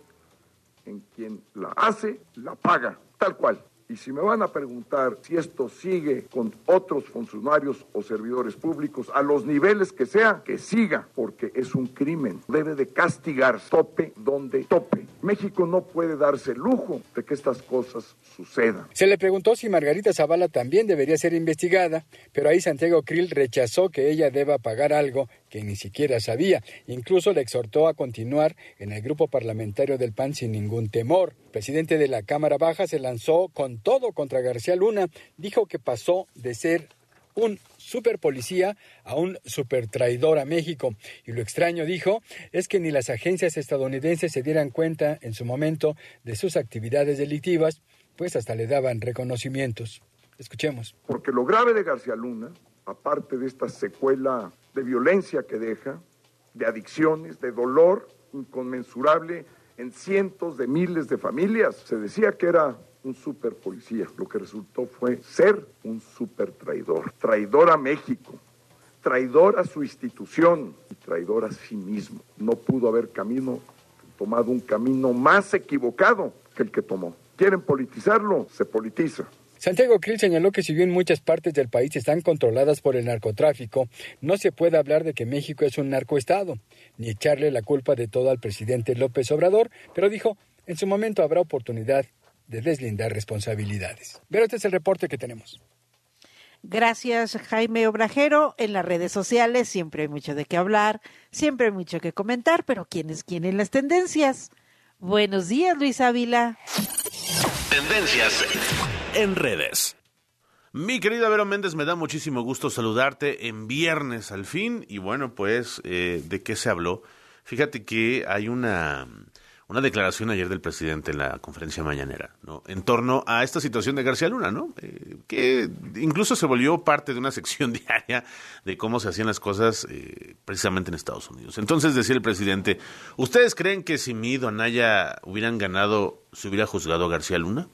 en quien la hace, la paga, tal cual. Y si me van a preguntar si esto sigue con otros funcionarios o servidores públicos a los niveles que sea, que siga, porque es un crimen. Debe de castigar tope donde tope. México no puede darse el lujo de que estas cosas sucedan. Se le preguntó si Margarita Zavala también debería ser investigada, pero ahí Santiago Krill rechazó que ella deba pagar algo que ni siquiera sabía. Incluso le exhortó a continuar en el grupo parlamentario del PAN sin ningún temor. El presidente de la Cámara Baja se lanzó con todo contra García Luna. Dijo que pasó de ser un super policía a un super traidor a México. Y lo extraño, dijo, es que ni las agencias estadounidenses se dieran cuenta en su momento de sus actividades delictivas, pues hasta le daban reconocimientos. Escuchemos. Porque lo grave de García Luna, aparte de esta secuela de violencia que deja, de adicciones, de dolor inconmensurable en cientos de miles de familias. Se decía que era un super policía, lo que resultó fue ser un super traidor, traidor a México, traidor a su institución y traidor a sí mismo. No pudo haber camino, tomado un camino más equivocado que el que tomó. Quieren politizarlo, se politiza. Santiago Krill señaló que si bien muchas partes del país están controladas por el narcotráfico, no se puede hablar de que México es un narcoestado, ni echarle la culpa de todo al presidente López Obrador, pero dijo, en su momento habrá oportunidad de deslindar responsabilidades. Pero este es el reporte que tenemos. Gracias, Jaime Obrajero. En las redes sociales siempre hay mucho de qué hablar, siempre hay mucho que comentar, pero ¿quién es quién en las tendencias? Buenos días, Luis Ávila. Tendencias en redes. Mi querida Vero Méndez, me da muchísimo gusto saludarte en viernes al fin. Y bueno, pues, eh, ¿de qué se habló? Fíjate que hay una, una declaración ayer del presidente en la conferencia mañanera, ¿no? En torno a esta situación de García Luna, ¿no? Eh, que incluso se volvió parte de una sección [laughs] diaria de cómo se hacían las cosas eh, precisamente en Estados Unidos. Entonces decía el presidente, ¿ustedes creen que si Mid o Anaya hubieran ganado, se hubiera juzgado a García Luna?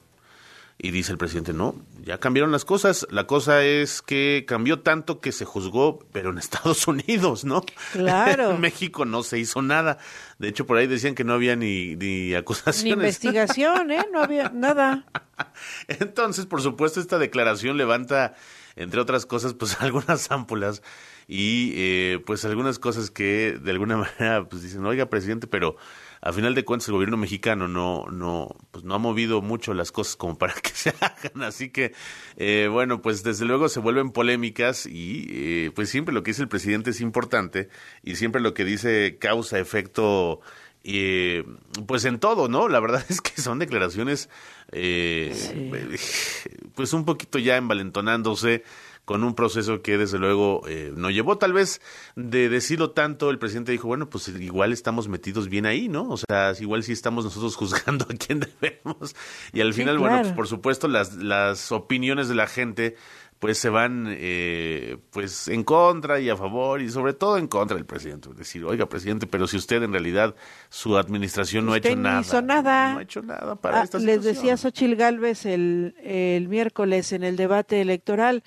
Y dice el presidente, no, ya cambiaron las cosas. La cosa es que cambió tanto que se juzgó, pero en [laughs] Estados Unidos, ¿no? Claro. [laughs] en México no se hizo nada. De hecho, por ahí decían que no había ni, ni acusaciones. Ni investigación, ¿eh? No había nada. [laughs] Entonces, por supuesto, esta declaración levanta, entre otras cosas, pues algunas ámpulas y eh, pues algunas cosas que de alguna manera pues dicen, oiga, presidente, pero a final de cuentas el gobierno mexicano no no pues no ha movido mucho las cosas como para que [laughs] se hagan así que eh, bueno pues desde luego se vuelven polémicas y eh, pues siempre lo que dice el presidente es importante y siempre lo que dice causa efecto y pues en todo, ¿no? La verdad [laughs] es que son declaraciones, eh, pues un poquito ya envalentonándose con un proceso que desde luego eh, no llevó tal vez de decirlo tanto, el presidente dijo, bueno, pues igual estamos metidos bien ahí, ¿no? O sea, igual sí estamos nosotros [laughs] juzgando a quien debemos. Y al final, bueno, pues por supuesto las, las opiniones de la gente pues se van eh, pues en contra y a favor y sobre todo en contra del presidente. Es decir, oiga, presidente, pero si usted en realidad su administración no ha hecho no nada. hizo nada. No ha hecho nada para Ah, esta Les situación. decía Xochil Gálvez el, el miércoles en el debate electoral.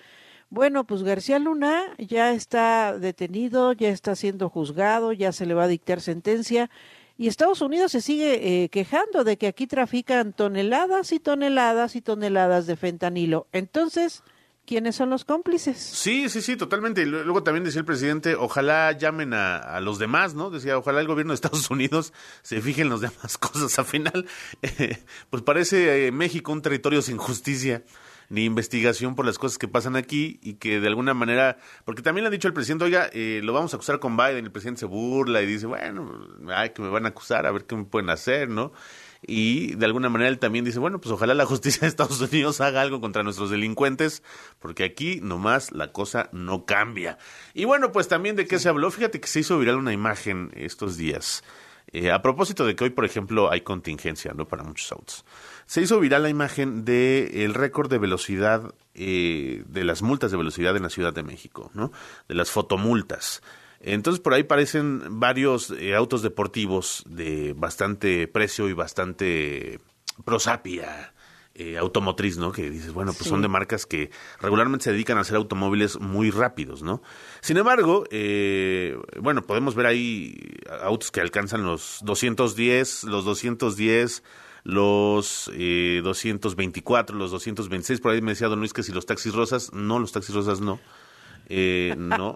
Bueno, pues García Luna ya está detenido, ya está siendo juzgado, ya se le va a dictar sentencia. Y Estados Unidos se sigue eh, quejando de que aquí trafican toneladas y toneladas y toneladas de fentanilo. Entonces, ¿quiénes son los cómplices? Sí, sí, sí, totalmente. Luego también decía el presidente, ojalá llamen a, a los demás, ¿no? Decía, ojalá el gobierno de Estados [laughs] Unidos se fije en las demás [laughs] cosas. Al final, [laughs] eh, pues parece eh, México un territorio sin justicia ni investigación por las cosas que pasan aquí y que de alguna manera, porque también le han dicho al presidente, oiga, eh, lo vamos a acusar con Biden, el presidente se burla y dice, bueno, ay, que me van a acusar, a ver qué me pueden hacer, ¿no? Y de alguna manera él también dice, bueno, pues ojalá la justicia de Estados Unidos [laughs] haga algo contra nuestros delincuentes, porque aquí nomás la cosa no cambia. Y bueno, pues también de qué se habló, fíjate que se hizo viral una imagen estos días. Eh, a propósito de que hoy, por ejemplo, hay contingencia, ¿no? Para muchos autos. Se hizo viral la imagen de el récord de velocidad, eh, de las multas de velocidad en la Ciudad de México, ¿no? De las fotomultas. Entonces por ahí parecen varios eh, autos deportivos de bastante precio y bastante prosapia eh, automotriz, ¿no? Que dices, bueno, pues Sí. son de marcas que regularmente se dedican a hacer automóviles muy rápidos, ¿no? Sin embargo, eh, bueno, podemos ver ahí autos que alcanzan los 210, los 210, los eh, 224, los 226. Por ahí me decía Don Luis que si los taxis rosas, no, los taxis rosas no. Eh, no,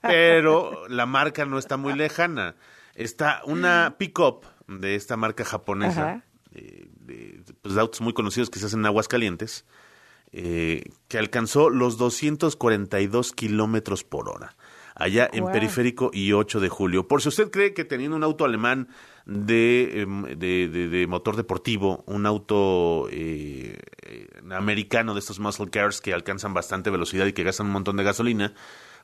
pero la marca no está muy lejana. Está una [laughs] pick-up de esta marca japonesa, Ajá. eh, de, pues, de autos muy conocidos que se hacen en Aguascalientes, eh, que alcanzó los 242 kilómetros por hora, allá en. Periférico y 8 de julio. Por si usted cree que teniendo un auto alemán de, em, de, de- de motor deportivo, un auto eh, eh, americano de estos muscle cars que alcanzan bastante velocidad y que gastan un montón de gasolina,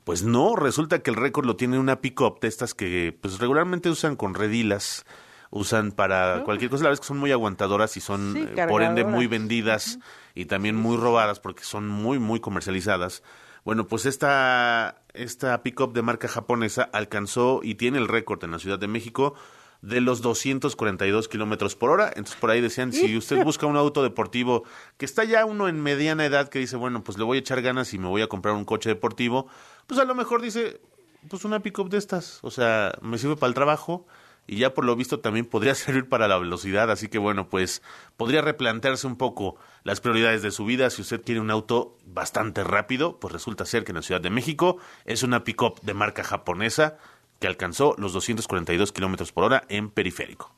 pues no, resulta que el récord lo tiene una pick-up de estas que pues regularmente usan con redilas, usan para cualquier cosa, la verdad es que son muy aguantadoras y son Sí, eh, por ende muy vendidas y también muy robadas porque son muy muy comercializadas. Bueno, pues esta esta pick-up de marca japonesa alcanzó y tiene el récord en la Ciudad de México de los 242 kilómetros por hora. Entonces, por ahí decían, si usted busca un auto deportivo que está ya uno en mediana edad que dice, bueno, pues le voy a echar ganas y me voy a comprar un coche deportivo, pues a lo mejor dice, pues una pick-up de estas. O sea, me sirve para el trabajo y ya por lo visto también podría [laughs] servir para la velocidad. Así que, bueno, pues podría replantearse un poco las prioridades de su vida. Si usted quiere un auto bastante rápido, pues resulta ser que en la Ciudad de México es una pick-up de marca japonesa que alcanzó los 242 kilómetros por hora en periférico.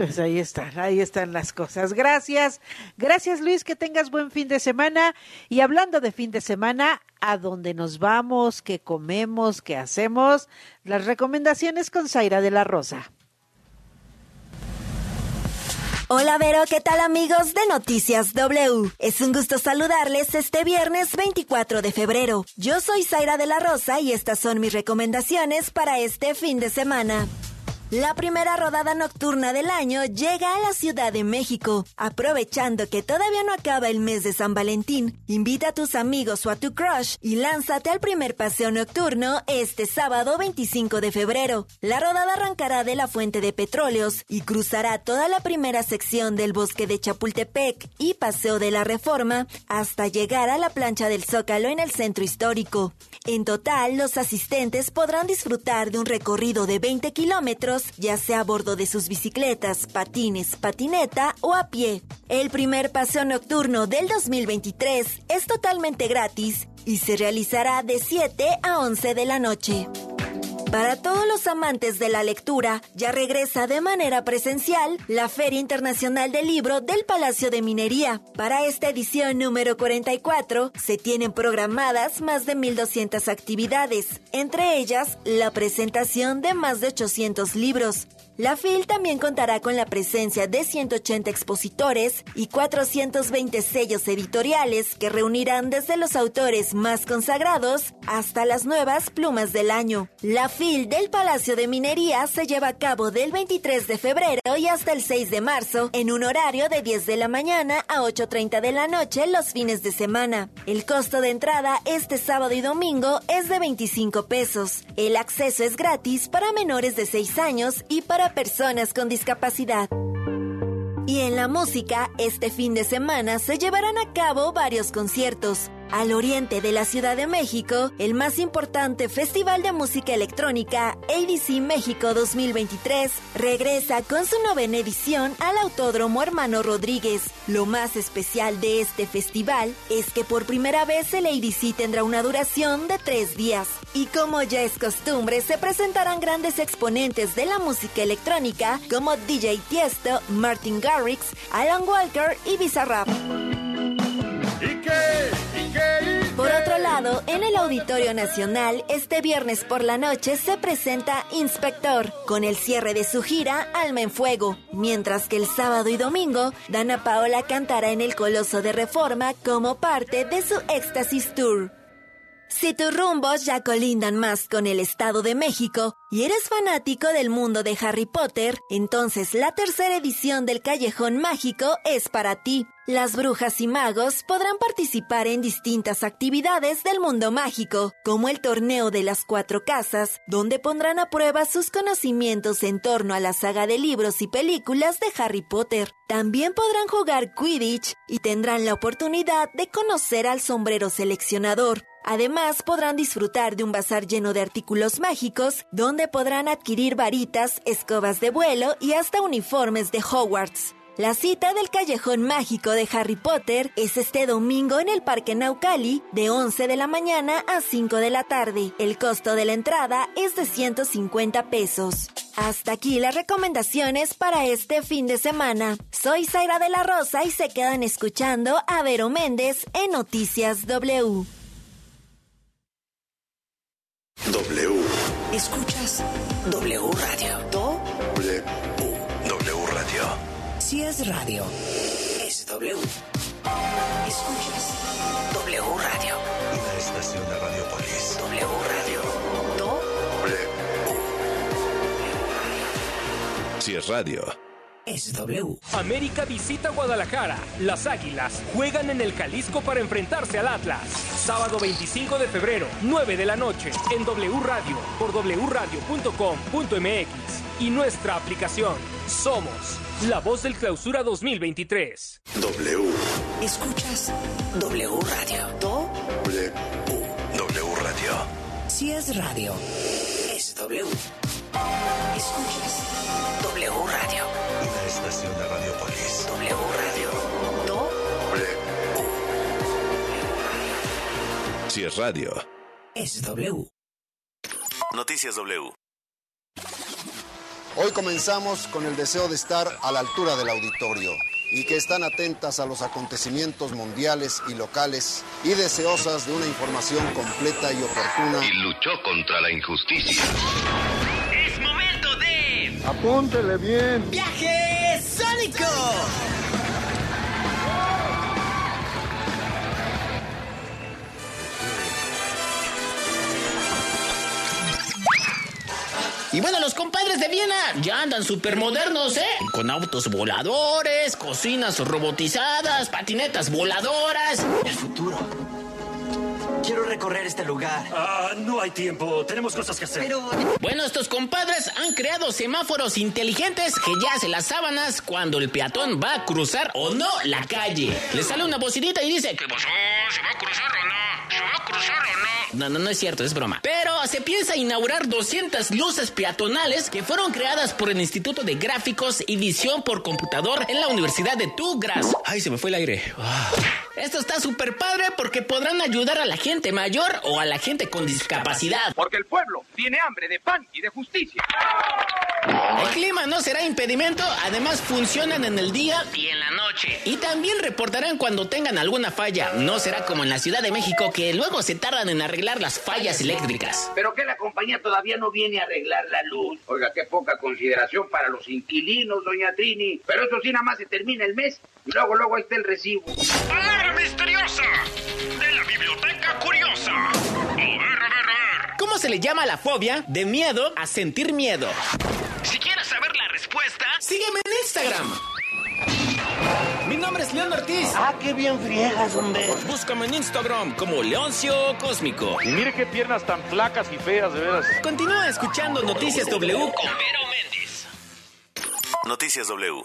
Pues ahí están, ahí están las cosas. Gracias, gracias Luis, que tengas buen fin de semana. Y hablando de fin de semana, a dónde nos vamos, qué comemos, qué hacemos, las recomendaciones con Zaira de la Rosa. Hola Vero, ¿qué tal amigos de Noticias W? Es un gusto saludarles este viernes 24 de febrero. Yo soy Zaira de la Rosa y estas son mis recomendaciones para este fin de semana. La primera rodada nocturna del año llega a la Ciudad de México. Aprovechando que todavía no acaba el mes de San Valentín, invita a tus amigos o a tu crush y lánzate al primer paseo nocturno este sábado 25 de febrero. La rodada arrancará de la Fuente de Petróleos y cruzará toda la primera sección del bosque de Chapultepec y Paseo de la Reforma hasta llegar a la plancha del Zócalo en el centro histórico. En total, los asistentes podrán disfrutar de un recorrido de 20 kilómetros ya sea a bordo de sus bicicletas, patines, patineta o a pie. El primer paseo nocturno del 2023 es totalmente gratis y se realizará de 7 a 11 de la noche. Para todos los amantes de la lectura, ya regresa de manera presencial la Feria Internacional del Libro del Palacio de Minería. Para esta edición número 44 se tienen programadas más de 1.200 actividades, entre ellas la presentación de más de 800 libros, la FIL también contará con la presencia de 180 expositores y 420 sellos editoriales que reunirán desde los autores más consagrados hasta las nuevas plumas del año. La FIL del Palacio de Minería se lleva a cabo del 23 de febrero y hasta el 6 de marzo en un horario de 10 de la mañana a 8.30 de la noche los fines de semana. El costo de entrada este sábado y domingo es de 25 pesos. El acceso es gratis para menores de 6 años y para personas con discapacidad. Y en la música, este fin de semana se llevarán a cabo varios conciertos. Al oriente de la Ciudad de México, el más importante festival de música electrónica, ADC México 2023, regresa con su novena edición al Autódromo Hermano Rodríguez. Lo más especial de este festival es que por primera vez el ADC tendrá una duración de tres días. Y como ya es costumbre, se presentarán grandes exponentes de la música electrónica como DJ Tiesto, Martin Garrix, Alan Walker y Bizarrap. Por otro lado, en el Auditorio Nacional, este viernes por la noche se presenta Inspector, con el cierre de su gira Alma en Fuego, mientras que el sábado y domingo, Dana Paola cantará en el Coloso de Reforma como parte de su Éxtasis Tour. Si tus rumbos ya colindan más con el Estado de México y eres fanático del mundo de Harry Potter, entonces la tercera edición del Callejón Mágico es para ti. Las brujas y magos podrán participar en distintas actividades del mundo mágico, como el torneo de las cuatro casas, donde pondrán a prueba sus conocimientos en torno a la saga de libros y películas de Harry Potter. También podrán jugar Quidditch y tendrán la oportunidad de conocer al sombrero seleccionador, Además, podrán disfrutar de un bazar lleno de artículos mágicos, donde podrán adquirir varitas, escobas de vuelo y hasta uniformes de Hogwarts. La cita del Callejón Mágico de Harry Potter es este domingo en el Parque Naucali de 11 de la mañana a 5 de la tarde. El costo de la entrada es de 150 pesos. Hasta aquí las recomendaciones para este fin de semana. Soy Zaira de la Rosa y se quedan escuchando a Vero Méndez en Noticias W. W. Escuchas W Radio. W. W Radio. Si es radio, es W. Escuchas W Radio. Una estación de Radiopolis. W Radio. W. Si es radio, es W. América visita Guadalajara. Las Águilas juegan en el Jalisco para enfrentarse al Atlas. Sábado 25 de febrero, 9 de la noche, en W Radio, por wradio.com.mx y nuestra aplicación. Somos la voz del clausura 2023. W. Escuchas W Radio. W. W Radio. Si es radio, es W. Escuchas W Radio. Estación de Radiopolis. W Radio. W. Si es radio, es W. Noticias W. Hoy comenzamos con el deseo de estar a la altura del auditorio y que están atentas a los acontecimientos mundiales y locales y deseosas de una información completa y oportuna. Y luchó contra la injusticia. Es momento de Apúntele bien. Viaje Sónico. Y bueno, los compadres de Viena ya andan súper modernos, ¿eh? Con autos voladores, cocinas robotizadas, patinetas voladoras. El futuro. Quiero recorrer este lugar. Ah, no hay tiempo. Tenemos cosas que hacer. Pero. Bueno, estos compadres han creado semáforos inteligentes que ya hacen las sábanas cuando el peatón va a cruzar o no la calle. Le sale una bocinita y dice: ¿Qué pasó? ¿Se va a cruzar o no? No? No, no, es cierto, es broma. Pero se piensa inaugurar 200 luces peatonales que fueron creadas por el Instituto de Gráficos y Visión por Computador en la Universidad de Tugras. Ay, se me fue el aire. Ah. Esto está súper padre porque podrán ayudar a la gente mayor o a la gente con discapacidad. Porque el pueblo tiene hambre de pan y de justicia. El clima no será impedimento, además funcionan en el día y en la noche. Y también reportarán cuando tengan alguna falla. No será como en la Ciudad de México que luego se tardan en arreglar las fallas eléctricas. Pero que la compañía todavía no viene a arreglar la luz. Oiga, qué poca consideración para los inquilinos, doña Trini. Pero eso sí, nada más se termina el mes y luego, luego ahí está el recibo. ¡Palabra misteriosa! De la biblioteca curiosa. A ver, a ver, a ver. ¿Cómo se le llama la fobia de miedo a sentir miedo? Si quieres saber la respuesta, sígueme en Instagram. Mi nombre es León Ortiz. Ah, qué bien friegas, hombre. Búscame en Instagram como Leoncio Cósmico. Y mire qué piernas tan flacas y feas, de veras. Continúa escuchando Noticias W con Vero Méndez. Noticias W.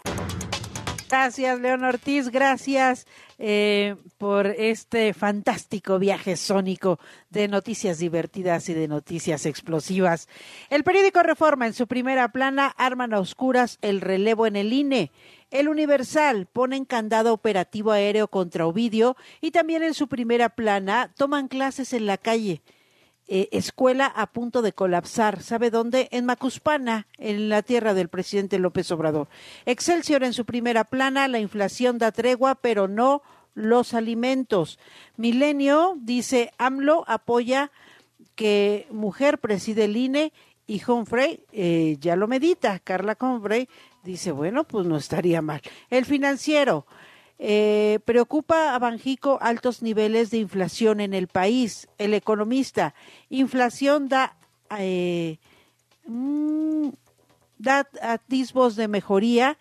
Gracias, León Ortiz, gracias eh, por este fantástico viaje sónico de noticias divertidas y de noticias explosivas. El periódico Reforma en su primera plana arman a oscuras el relevo en el INE. El Universal pone en candado operativo aéreo contra Ovidio y también en su primera plana toman clases en la calle. Eh, escuela a punto de colapsar. ¿Sabe dónde? En Macuspana, en la tierra del presidente López Obrador. Excelsior en su primera plana, la inflación da tregua, pero no los alimentos. Milenio dice, AMLO apoya que mujer preside el INE y Humphrey eh, ya lo medita. Carla Humphrey dice, bueno, pues no estaría mal. El financiero. Eh, preocupa a Banjico altos niveles de inflación en el país. El economista, inflación da, eh, mm, da atisbos de mejoría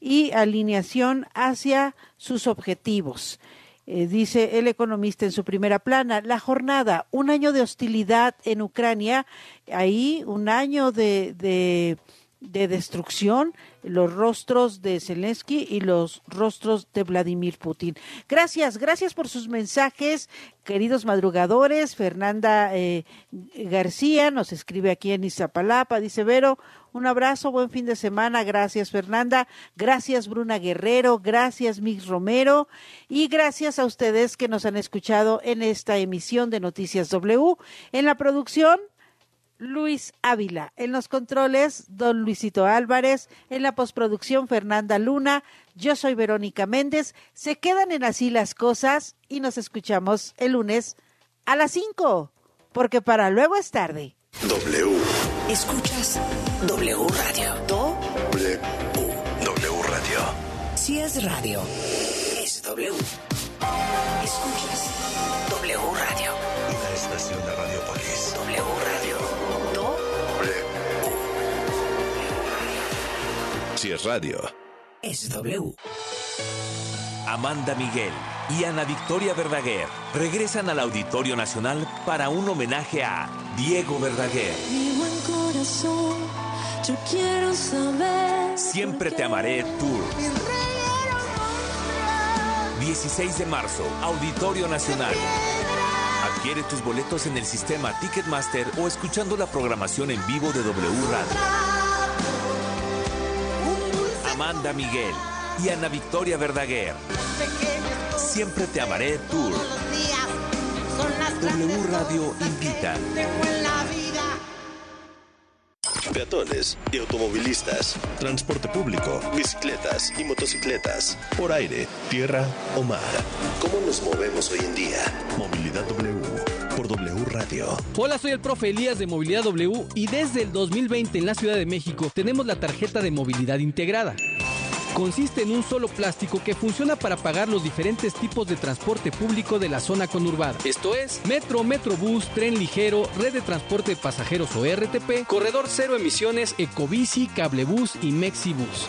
y alineación hacia sus objetivos. Eh, dice el economista en su primera plana, la jornada, un año de hostilidad en Ucrania, ahí un año de, de, de destrucción, los rostros de Zelensky y los rostros de Vladimir Putin. Gracias, gracias por sus mensajes, queridos madrugadores. Fernanda eh, García nos escribe aquí en Iztapalapa, dice Vero, un abrazo, buen fin de semana. Gracias, Fernanda. Gracias, Bruna Guerrero. Gracias, Mix Romero. Y gracias a ustedes que nos han escuchado en esta emisión de Noticias W. En la producción, Luis Ávila. En los controles, don Luisito Álvarez. En la postproducción, Fernanda Luna. Yo soy Verónica Méndez. Se quedan en así las cosas y nos escuchamos el lunes a las 5, porque para luego es tarde. W. Escuchas W Radio. Do W. W Radio. si es radio, es W. Escuchas W Radio. Una estación de Radiopolis. W Radio. Si es radio. es W. Amanda Miguel y Ana Victoria Verdaguer regresan al Auditorio Nacional para un homenaje a Diego Verdaguer. Mi buen corazón, yo quiero saber. Siempre te amaré Tour. 16 de marzo, Auditorio Nacional. Adquiere tus boletos en el sistema Ticketmaster o escuchando la programación en vivo de W Radio. Amanda Miguel y Ana Victoria Verdaguer. Siempre te amaré Tour. W Radio invita. peatones y automovilistas, transporte público, bicicletas y motocicletas, por aire, tierra o mar. ¿Cómo nos movemos hoy en día? Movilidad W por W Radio. Hola, soy el profe Elías de Movilidad W y desde el 2020 en la Ciudad de México tenemos la tarjeta de movilidad integrada. Consiste en un solo plástico que funciona para pagar los diferentes tipos de transporte público de la zona conurbada. Esto es metro, metrobús, tren ligero, red de transporte de pasajeros o RTP, corredor cero emisiones, ecobici, cablebús y mexibus.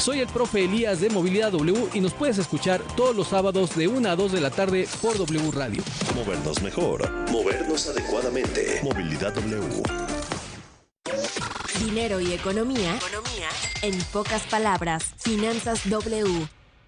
Soy el profe Elías de Movilidad W y nos puedes escuchar todos los sábados de 1 a 2 de la tarde por W Radio. Movernos mejor, movernos adecuadamente. Movilidad W. Dinero y economía. Economía. En pocas palabras, Finanzas W.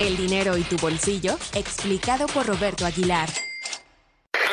El dinero y tu bolsillo, explicado por Roberto Aguilar.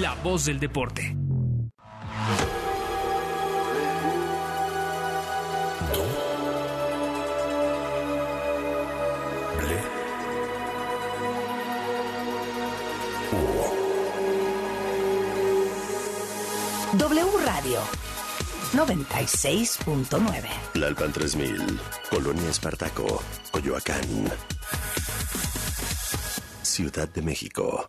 la voz del deporte. W Radio 96.9. Lalpan 3000, Colonia Espartaco, Coyoacán. Ciudad de México.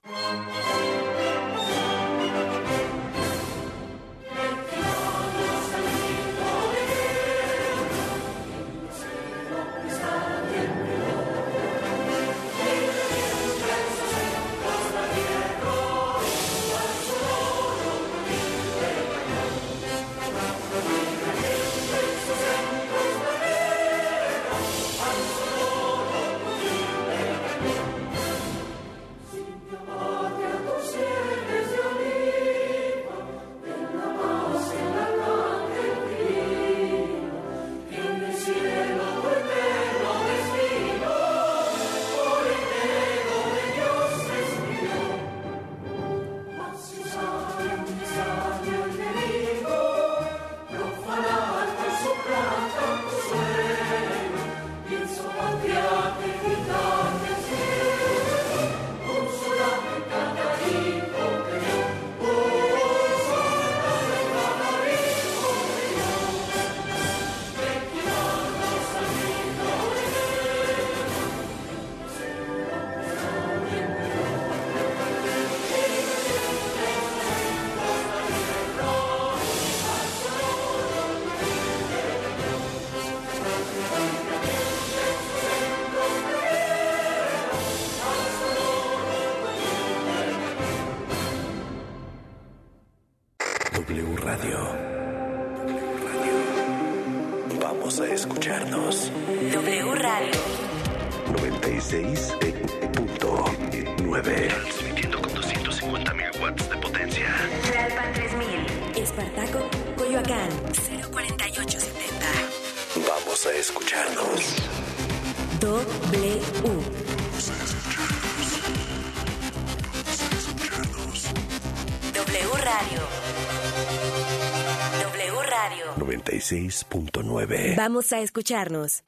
96.9. Vamos a escucharnos.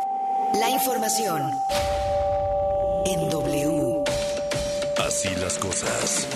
La información en W. Así las cosas.